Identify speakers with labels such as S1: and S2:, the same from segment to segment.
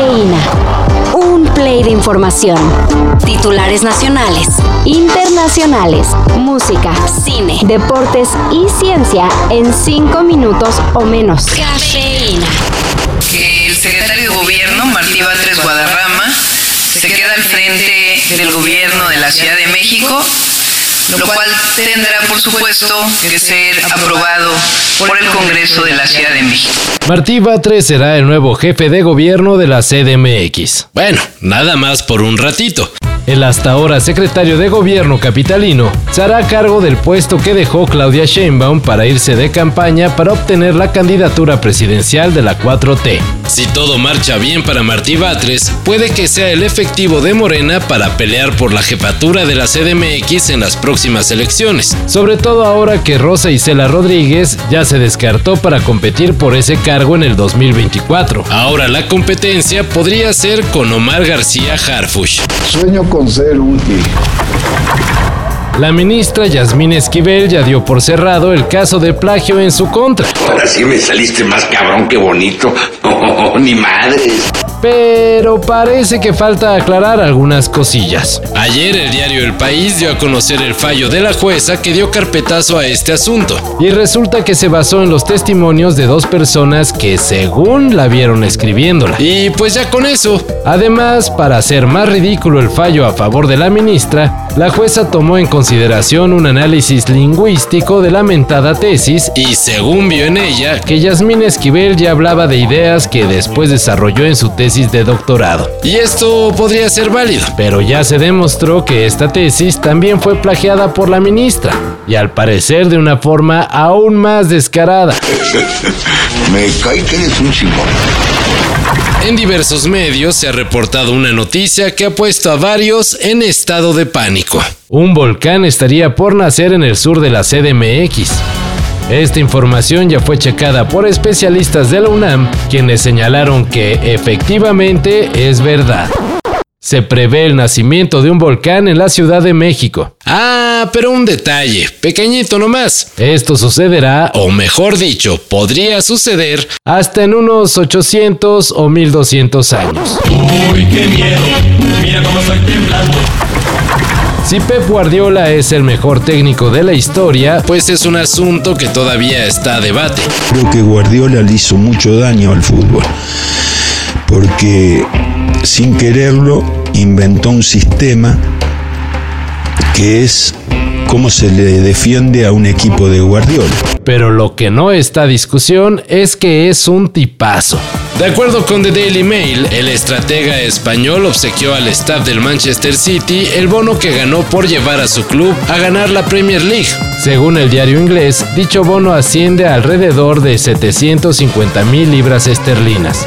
S1: Cafeína. Un play de información. Titulares nacionales, internacionales, música, cine, deportes y ciencia en cinco minutos o menos. Cafeína.
S2: El secretario de Gobierno, Martí Batres Guadarrama, se queda al frente del gobierno de la Ciudad de México lo cual tendrá, por supuesto, que ser aprobado por el Congreso de la Ciudad de México.
S3: Martí Batres será el nuevo jefe de gobierno de la CDMX. Bueno, nada más por un ratito. El hasta ahora secretario de gobierno capitalino se hará cargo del puesto que dejó Claudia Sheinbaum para irse de campaña para obtener la candidatura presidencial de la 4T. Si todo marcha bien para Martí Batres, puede que sea el efectivo de Morena para pelear por la jefatura de la CDMX en las próximas elecciones, sobre todo ahora que Rosa Isela Rodríguez ya se descartó para competir por ese cargo en el 2024. Ahora la competencia podría ser con Omar García Harfush.
S4: Sueño con ser útil.
S3: La ministra Yasmín Esquivel ya dio por cerrado el caso de plagio en su contra.
S5: Ahora sí me saliste más cabrón que bonito. Oh, ni madres
S3: pero parece que falta aclarar algunas cosillas. Ayer el diario El País dio a conocer el fallo de la jueza que dio carpetazo a este asunto, y resulta que se basó en los testimonios de dos personas que según la vieron escribiéndola. Y pues ya con eso. Además, para hacer más ridículo el fallo a favor de la ministra, la jueza tomó en consideración un análisis lingüístico de la mentada tesis y según vio en ella que Yasmín Esquivel ya hablaba de ideas que después desarrolló en su tesis de doctorado. Y esto podría ser válido, pero ya se demostró que esta tesis también fue plagiada por la ministra, y al parecer de una forma aún más descarada.
S5: Me cae que eres un chingón.
S3: En diversos medios se ha reportado una noticia que ha puesto a varios en estado de pánico. Un volcán estaría por nacer en el sur de la CDMX. Esta información ya fue checada por especialistas de la UNAM, quienes señalaron que efectivamente es verdad. Se prevé el nacimiento de un volcán en la Ciudad de México. Ah, pero un detalle, pequeñito nomás. Esto sucederá, o mejor dicho, podría suceder hasta en unos 800 o 1200 años. Uy, qué miedo, mira cómo estoy temblando. Si Pep Guardiola es el mejor técnico de la historia, pues es un asunto que todavía está a debate.
S6: Creo que Guardiola le hizo mucho daño al fútbol, porque sin quererlo inventó un sistema que es cómo se le defiende a un equipo de Guardiola.
S3: Pero lo que no está a discusión es que es un tipazo. De acuerdo con The Daily Mail, el estratega español obsequió al staff del Manchester City el bono que ganó por llevar a su club a ganar la Premier League. Según el diario inglés, dicho bono asciende a alrededor de 750 mil libras esterlinas.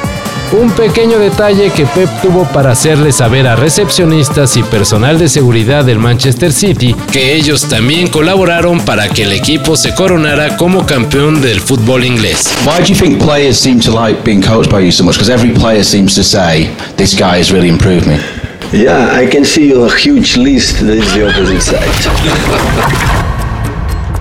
S3: Un pequeño detalle que Pep tuvo para hacerle saber a recepcionistas y personal de seguridad del Manchester City que ellos también colaboraron para que el equipo se coronara como campeón del fútbol inglés.
S7: Why do you think players seem to like being coached by you so much? Because every player seems to say this guy has really improved me.
S8: Yeah, I can see a huge list that is the opposite side.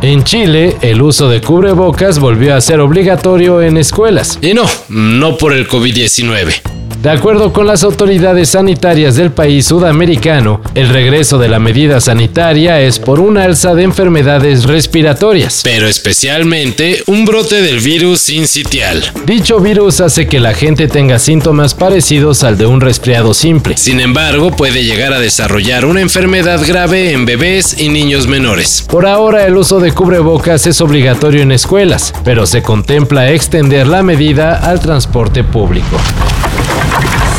S3: En Chile, el uso de cubrebocas volvió a ser obligatorio en escuelas. Y no, no por el COVID-19. De acuerdo con las autoridades sanitarias del país sudamericano, el regreso de la medida sanitaria es por un alza de enfermedades respiratorias, pero especialmente un brote del virus sincitial. Dicho virus hace que la gente tenga síntomas parecidos al de un resfriado simple. Sin embargo, puede llegar a desarrollar una enfermedad grave en bebés y niños menores. Por ahora, el uso de cubrebocas es obligatorio en escuelas, pero se contempla extender la medida al transporte público.